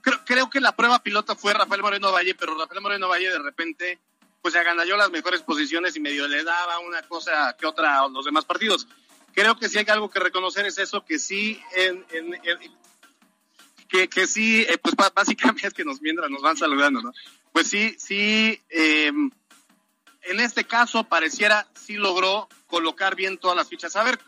creo, creo que la prueba pilota fue Rafael Moreno Valle, pero Rafael Moreno Valle de repente, pues se aganalló las mejores posiciones y medio le daba una cosa que otra a los demás partidos. Creo que sí hay algo que reconocer es eso, que sí, en, que, que sí, eh, pues básicamente es que nos mientras nos van saludando, ¿no? Pues sí, sí, em, en este caso pareciera sí logró colocar bien todas las fichas. A ver,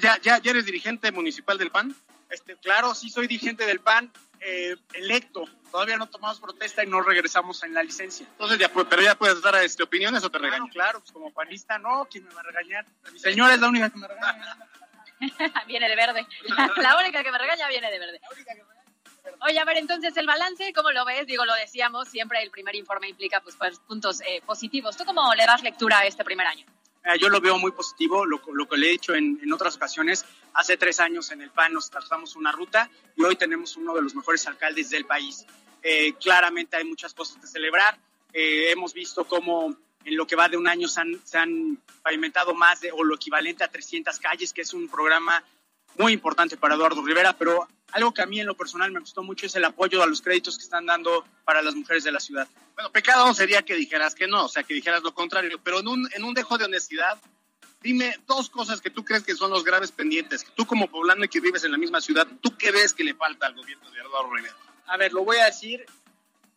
¿ya, ya, ya eres dirigente municipal del PAN? Este, claro, sí soy dirigente del PAN, eh, electo. Todavía no tomamos protesta y no regresamos en la licencia. Entonces, ya, pero ya puedes dar este, opiniones o te regaño. Claro, pues como panista no, ¿quién me va a regañar? Mi señora es la única que me regaña. viene de verde. la única que me regaña viene de verde. Oye, a ver, entonces el balance, ¿cómo lo ves? Digo, lo decíamos, siempre el primer informe implica pues, pues puntos eh, positivos. ¿Tú cómo le das lectura a este primer año? Eh, yo lo veo muy positivo, lo, que le he dicho en, en, otras ocasiones. Hace tres años en el PAN nos trazamos una ruta y hoy tenemos uno de los mejores alcaldes del país. Eh, claramente hay muchas cosas que celebrar. Eh, hemos visto cómo en lo que va de un año se han, se han pavimentado más de, o lo equivalente a 300 calles, que es un programa muy importante para Eduardo Rivera, pero algo que a mí en lo personal me gustó mucho es el apoyo a los créditos que están dando para las mujeres de la ciudad. Bueno, pecado sería que dijeras que no, o sea, que dijeras lo contrario, pero en un, en un dejo de honestidad, dime dos cosas que tú crees que son los graves pendientes. Tú como poblano y que vives en la misma ciudad, ¿tú qué ves que le falta al gobierno de Eduardo Rivera? A ver, lo voy a decir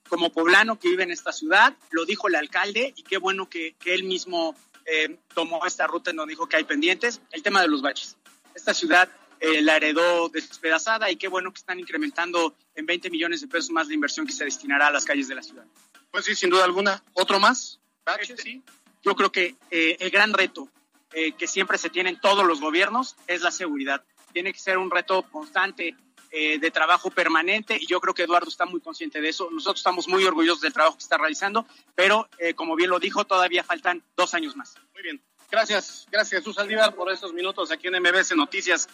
como poblano que vive en esta ciudad, lo dijo el alcalde y qué bueno que, que él mismo eh, tomó esta ruta en donde dijo que hay pendientes, el tema de los baches. Esta ciudad eh, la heredó despedazada y qué bueno que están incrementando en 20 millones de pesos más la inversión que se destinará a las calles de la ciudad. Pues sí, sin duda alguna. ¿Otro más? Este, sí. Yo creo que eh, el gran reto eh, que siempre se tiene en todos los gobiernos es la seguridad. Tiene que ser un reto constante de trabajo permanente y yo creo que Eduardo está muy consciente de eso. Nosotros estamos muy orgullosos del trabajo que está realizando, pero como bien lo dijo, todavía faltan dos años más. Muy bien. Gracias, gracias Jesús Aldívar por estos minutos aquí en MBS Noticias.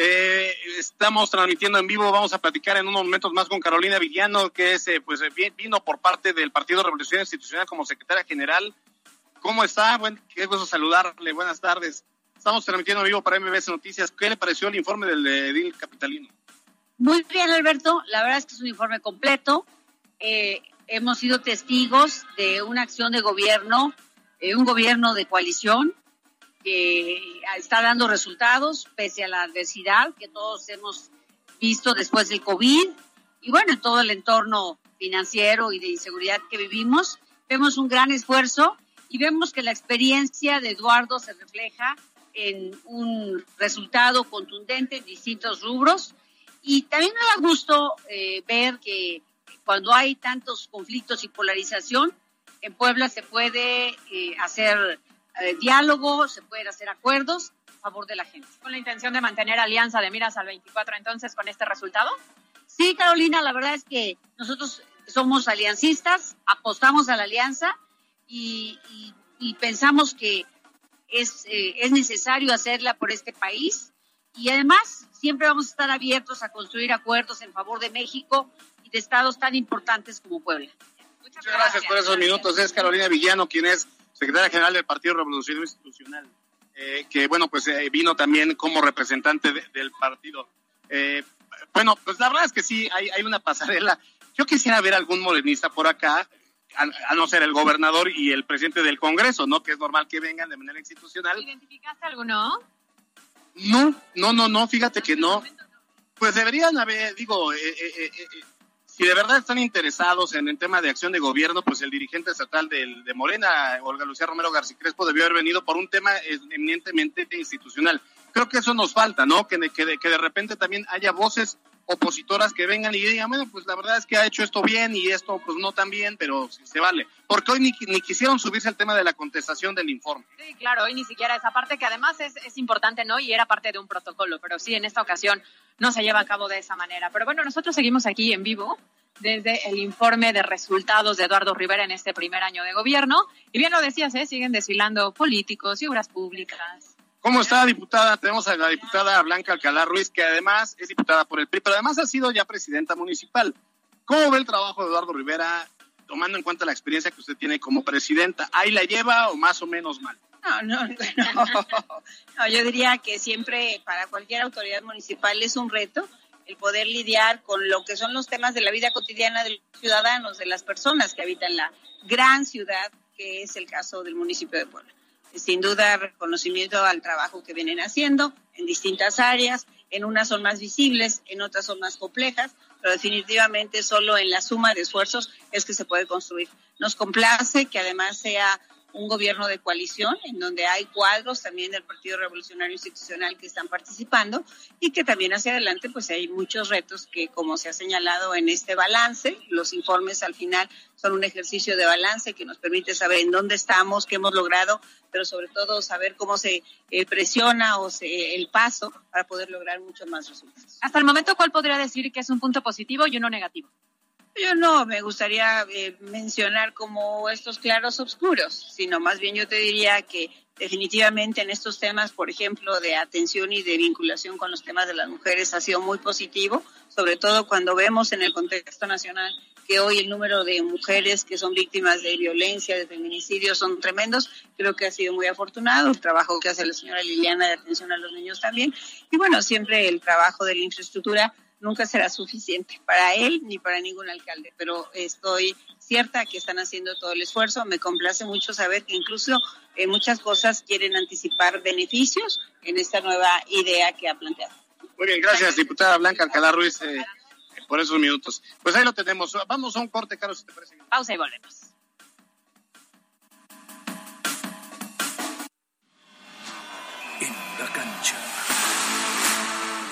Eh, estamos transmitiendo en vivo, vamos a platicar en unos momentos más con Carolina Villano, que es, eh, pues, vino por parte del Partido Revolución Institucional como secretaria general. ¿Cómo está? Buen, qué gusto saludarle, buenas tardes. Estamos transmitiendo en vivo para MBS Noticias. ¿Qué le pareció el informe del edil capitalino? Muy bien, Alberto. La verdad es que es un informe completo. Eh, hemos sido testigos de una acción de gobierno, eh, un gobierno de coalición que está dando resultados pese a la adversidad que todos hemos visto después del COVID y bueno, en todo el entorno financiero y de inseguridad que vivimos. Vemos un gran esfuerzo y vemos que la experiencia de Eduardo se refleja en un resultado contundente en distintos rubros y también me da gusto eh, ver que cuando hay tantos conflictos y polarización, en Puebla se puede eh, hacer eh, diálogo, se pueden hacer acuerdos a favor de la gente. ¿Con la intención de mantener alianza de miras al 24 entonces con este resultado? Sí, Carolina, la verdad es que nosotros somos aliancistas, apostamos a la alianza y, pensamos que es, es necesario hacerla por este país y además siempre vamos a estar abiertos a construir acuerdos en favor de México y de estados tan importantes como Puebla. Muchas gracias, por esos minutos. Es Carolina Villano, quien es secretaria general del Partido Revolucionario Institucional, eh, que bueno, pues eh, vino también como representante del partido. Eh, bueno, pues la verdad es que sí, hay, hay una pasarela. Yo quisiera ver algún morenista por acá, a, no ser el gobernador y el presidente del Congreso, ¿no? Que es normal que vengan de manera institucional. ¿Identificaste alguno? No, no, no, no, fíjate que no. Pues deberían haber, digo, eh, eh, eh, si de verdad están interesados en el tema de acción de gobierno, pues el dirigente estatal de Morena, Olga Lucía Romero García Crespo, debió haber venido por un tema eminentemente institucional. Creo que eso nos falta, ¿no? Que, que, que de repente también haya voces opositoras que vengan y digan, bueno, pues la verdad es que ha hecho esto bien y esto pues no tan bien, pero se vale. Porque hoy ni, ni quisieron subirse al tema de la contestación del informe. Sí, claro, hoy ni siquiera esa parte que además es, es importante, ¿no? Y era parte de un protocolo, pero sí, en esta ocasión no se lleva a cabo de esa manera. Pero bueno, nosotros seguimos aquí en vivo desde el informe de resultados de Eduardo Rivera en este primer año de gobierno. Y bien lo decías, ¿eh? siguen desfilando políticos y obras públicas ¿Cómo está, diputada? Tenemos a la diputada Blanca Alcalá Ruiz, que además es diputada por el PRI, pero además ha sido ya presidenta municipal. ¿Cómo ve el trabajo de Eduardo Rivera, tomando en cuenta la experiencia que usted tiene como presidenta? ¿Ahí la lleva o más o menos mal? No, no, no. no yo diría que siempre para cualquier autoridad municipal es un reto el poder lidiar con lo que son los temas de la vida cotidiana de los ciudadanos, de las personas que habitan la gran ciudad, que es el caso del municipio de Puebla sin duda reconocimiento al trabajo que vienen haciendo en distintas áreas. En unas son más visibles, en otras son más complejas, pero definitivamente solo en la suma de esfuerzos es que se puede construir. Nos complace que además sea un gobierno de coalición en donde hay cuadros también del Partido Revolucionario Institucional que están participando y que también hacia adelante pues hay muchos retos que como se ha señalado en este balance, los informes al final son un ejercicio de balance que nos permite saber en dónde estamos, qué hemos logrado, pero sobre todo saber cómo se eh, presiona o se, el paso para poder lograr muchos más resultados. Hasta el momento, ¿cuál podría decir que es un punto positivo y uno negativo? Yo no me gustaría eh, mencionar como estos claros oscuros, sino más bien yo te diría que definitivamente en estos temas, por ejemplo, de atención y de vinculación con los temas de las mujeres ha sido muy positivo, sobre todo cuando vemos en el contexto nacional que hoy el número de mujeres que son víctimas de violencia, de feminicidio son tremendos. Creo que ha sido muy afortunado el trabajo que hace la señora Liliana de atención a los niños también. Y bueno, siempre el trabajo de la infraestructura nunca será suficiente para él ni para ningún alcalde, pero estoy cierta que están haciendo todo el esfuerzo. Me complace mucho saber que incluso en eh, muchas cosas quieren anticipar beneficios en esta nueva idea que ha planteado. Muy bien, gracias, diputada Blanca Alcalá Ruiz, eh, por esos minutos. Pues ahí lo tenemos. Vamos a un corte, Carlos, si te parece. Pausa y volvemos.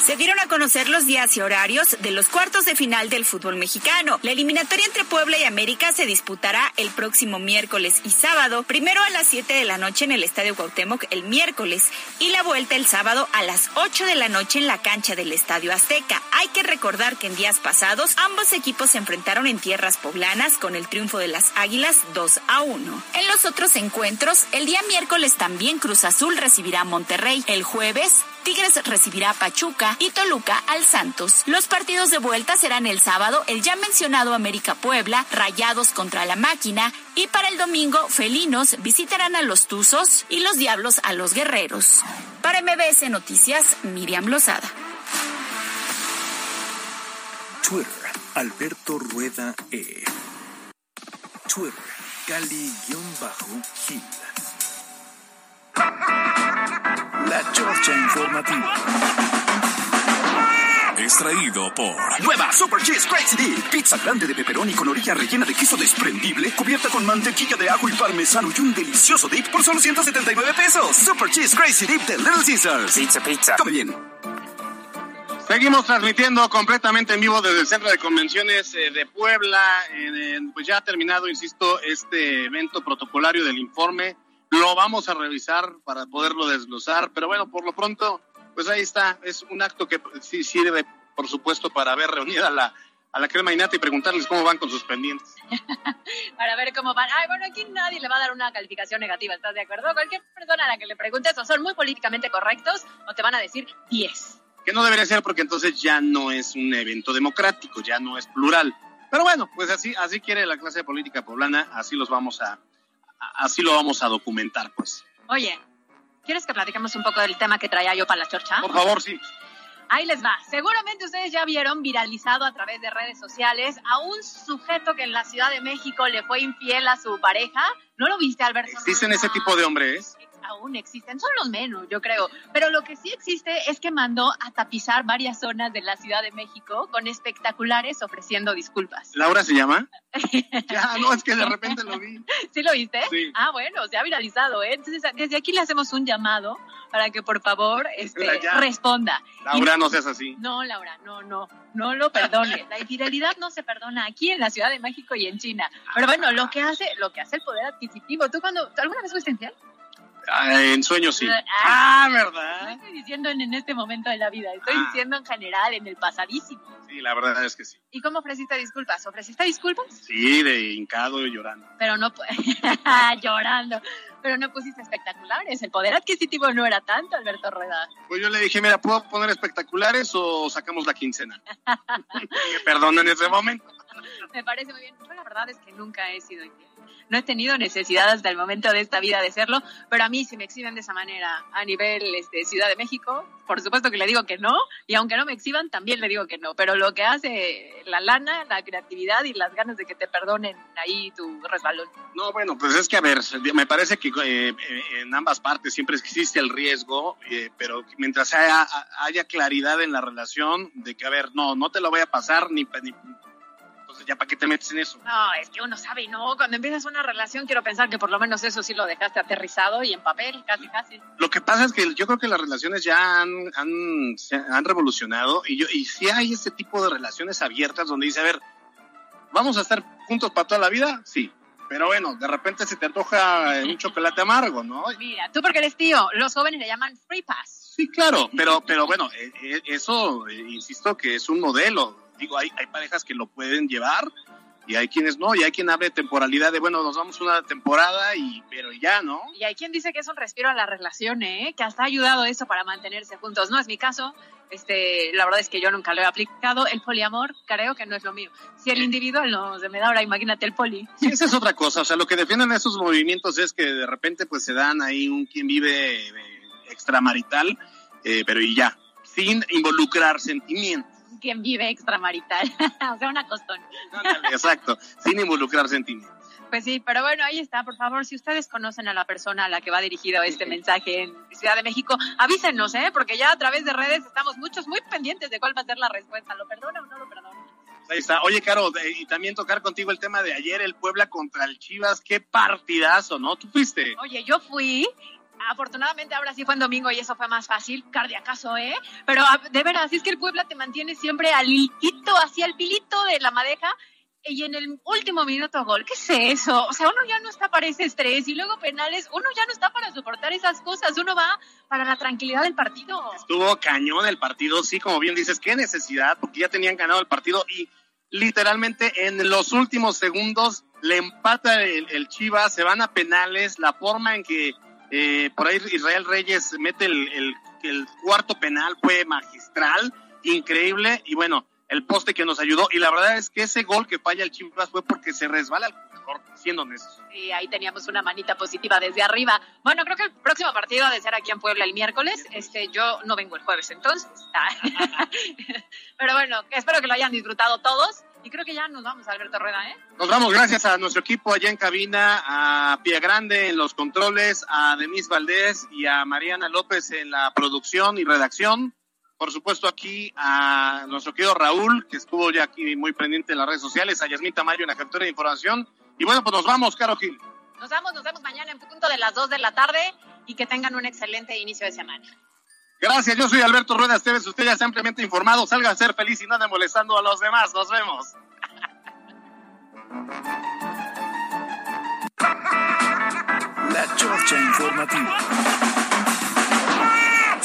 Se dieron a conocer los días y horarios de los cuartos de final del fútbol mexicano. La eliminatoria entre Puebla y América se disputará el próximo miércoles y sábado, primero a las 7 de la noche en el Estadio Cuauhtémoc el miércoles y la vuelta el sábado a las 8 de la noche en la cancha del Estadio Azteca. Hay que recordar que en días pasados ambos equipos se enfrentaron en tierras poblanas con el triunfo de las Águilas 2 a 1. En los otros encuentros, el día miércoles también Cruz Azul recibirá a Monterrey. El jueves Tigres recibirá a Pachuca y Toluca al Santos. Los partidos de vuelta serán el sábado el ya mencionado América Puebla, Rayados contra la Máquina y para el domingo Felinos visitarán a los Tuzos y los Diablos a los Guerreros. Para MBS Noticias, Miriam Lozada. Twitter, Alberto Rueda E. Twitter, Cali-Gil. Chorcha Informativa. Extraído por Nueva Super Cheese Crazy Dip. Pizza grande de pepperoni con orilla rellena de queso desprendible, cubierta con mantequilla de ajo y parmesano y un delicioso dip por solo 179 pesos. Super Cheese Crazy Dip de Little Caesars. Pizza, pizza. Come bien. Seguimos transmitiendo completamente en vivo desde el Centro de Convenciones eh, de Puebla. pues ya ha terminado, insisto, este evento protocolario del informe. Lo vamos a revisar para poderlo desglosar, pero bueno, por lo pronto pues ahí está, es un acto que sí sirve, por supuesto, para ver reunida la, a la crema innata y preguntarles cómo van con sus pendientes. para ver cómo van. Ay, bueno, aquí nadie le va a dar una calificación negativa, ¿estás de acuerdo? Cualquier persona a la que le preguntes o son muy políticamente correctos o te van a decir 10. Que no debería ser porque entonces ya no es un evento democrático, ya no es plural. Pero bueno, pues así, así quiere la clase política poblana, así los vamos a, así lo vamos a documentar, pues. Oye, ¿Quieres que platiquemos un poco del tema que traía yo para la chorcha? Por favor, sí. Ahí les va. Seguramente ustedes ya vieron viralizado a través de redes sociales a un sujeto que en la Ciudad de México le fue infiel a su pareja. ¿No lo viste, Alberto? ¿Existen ese tipo de hombres? Aún existen, son los menos, yo creo. Pero lo que sí existe es que mandó a tapizar varias zonas de la Ciudad de México con espectaculares ofreciendo disculpas. ¿Laura se llama? ya, no, es que de repente lo vi. ¿Sí lo viste? Sí. Ah, bueno, se ha viralizado, ¿eh? Entonces, desde aquí le hacemos un llamado para que por favor este, responda. Laura, no seas así. No, Laura, no, no, no lo perdone. La infidelidad no se perdona aquí en la Ciudad de México y en China. Pero bueno, lo que hace, lo que hace el poder adquisitivo. ¿Tú cuando, alguna vez fuiste infiel? Ah, en sueños sí. Ah, ¿verdad? No estoy diciendo en, este momento de la vida, estoy ah. diciendo en general, en el pasadísimo. Sí, la verdad es que sí. ¿Y cómo ofreciste disculpas? ¿Ofreciste disculpas? Sí, de hincado y llorando. Pero no, llorando. Pero no pusiste espectaculares. El poder adquisitivo no era tanto, Alberto Rueda. Pues yo le dije, mira, ¿puedo poner espectaculares o sacamos la quincena? Perdón en ese momento. Me parece muy bien. Yo la verdad es que nunca he sido infiel no he tenido necesidad hasta el momento de esta vida de serlo, pero a mí si me exhiben de esa manera a nivel este, Ciudad de México, por supuesto que le digo que no, y aunque no me exhiban, también le digo que no, pero lo que hace la lana, la creatividad y las ganas de que te perdonen ahí tu resbalón. No, bueno, pues es que a ver, me parece que eh, en ambas partes siempre existe el riesgo, eh, pero mientras haya, haya claridad en la relación de que, a ver, no, no te lo voy a pasar ni, ni ya para qué te metes en eso. No, es que uno sabe, ¿no? Cuando empiezas una relación, quiero pensar que por lo menos eso sí lo dejaste aterrizado y en papel, casi, casi. Lo que pasa es que yo creo que las relaciones ya han, han, han revolucionado y, yo, y sí hay ese tipo de relaciones abiertas donde dice, a ver, ¿vamos a estar juntos para toda la vida? Sí. Pero bueno, de repente se te antoja un chocolate amargo, ¿no? Mira, tú porque eres tío, los jóvenes le llaman free pass. Sí, claro, pero, pero bueno, eh, eh, eso, eh, insisto, que es un modelo digo, hay, hay parejas que lo pueden llevar y hay quienes no, y hay quien abre temporalidad de, bueno, nos vamos una temporada y, pero ya, ¿no? Y hay quien dice que es un respiro a la relación, ¿eh? Que hasta ha ayudado eso para mantenerse juntos. No es mi caso, este, la verdad es que yo nunca lo he aplicado. El poliamor creo que no es lo mío. Si el individual no se me da ahora, imagínate el poli. Sí, esa es otra cosa. O sea, lo que defienden esos movimientos es que de repente pues se dan ahí un quien vive eh, extramarital, eh, pero y ya, sin involucrar sentimientos quien vive extramarital, o sea, una costón. exacto, sin involucrar sentimientos. Pues sí, pero bueno, ahí está. Por favor, si ustedes conocen a la persona a la que va dirigido este mensaje en Ciudad de México, avísenos, ¿eh? Porque ya a través de redes estamos muchos muy pendientes de cuál va a ser la respuesta. ¿Lo perdona o no lo perdona? Ahí está. Oye, Caro, y también tocar contigo el tema de ayer, el Puebla contra el Chivas. Qué partidazo, ¿no? ¿Tú fuiste? Oye, yo fui afortunadamente ahora sí fue en domingo y eso fue más fácil, cardiacaso, ¿eh? Pero ah, de veras, es que el Puebla te mantiene siempre al hilito, hacia el pilito de la madeja y en el último minuto gol, ¿qué es eso? O sea, uno ya no está para ese estrés y luego penales, uno ya no está para soportar esas cosas, uno va para la tranquilidad del partido. Estuvo cañón el partido, sí, como bien dices, qué necesidad, porque ya tenían ganado el partido y literalmente en los últimos segundos le empata el Chivas, se van a penales, la forma en que eh, por ahí Israel Reyes mete el, cuarto penal fue magistral, increíble, y bueno, el poste que nos ayudó. Y la verdad es que ese gol que falla el Chivas fue porque se resbala el mejor, siendo honestos. Y ahí teníamos una manita positiva desde arriba. Bueno, creo que el próximo partido ha de ser aquí en Puebla el miércoles. Este, yo no vengo el jueves entonces. Pero bueno, espero que lo hayan disfrutado todos. Y creo que ya nos vamos, Alberto Rueda, ¿eh? Nos vamos gracias a nuestro equipo allá en cabina, a Pia Grande en los controles, a Denise Valdés y a Mariana López en la producción y redacción. Por supuesto aquí a nuestro querido Raúl, que estuvo ya aquí muy pendiente en las redes sociales, a Yasmita Mayo en la captura de información. Y bueno, pues nos vamos, Caro Gil. Nos vamos, nos vemos mañana en punto de las 2 de la tarde y que tengan un excelente inicio de semana. Gracias, yo soy Alberto Rueda Esteves, usted ya está ampliamente informado, salga a ser feliz y no ande molestando a los demás, nos vemos. La Chorcha Informativa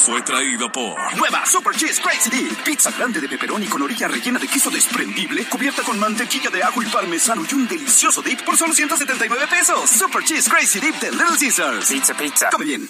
fue traído por Nueva Super Cheese Crazy Dip. Pizza grande de pepperoni con orilla rellena de queso desprendible, cubierta con mantequilla de ajo y parmesano y un delicioso dip por solo 179 pesos. Super Cheese Crazy Dip de Little Caesars. Pizza, pizza. Come bien.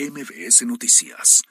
MBS Noticias.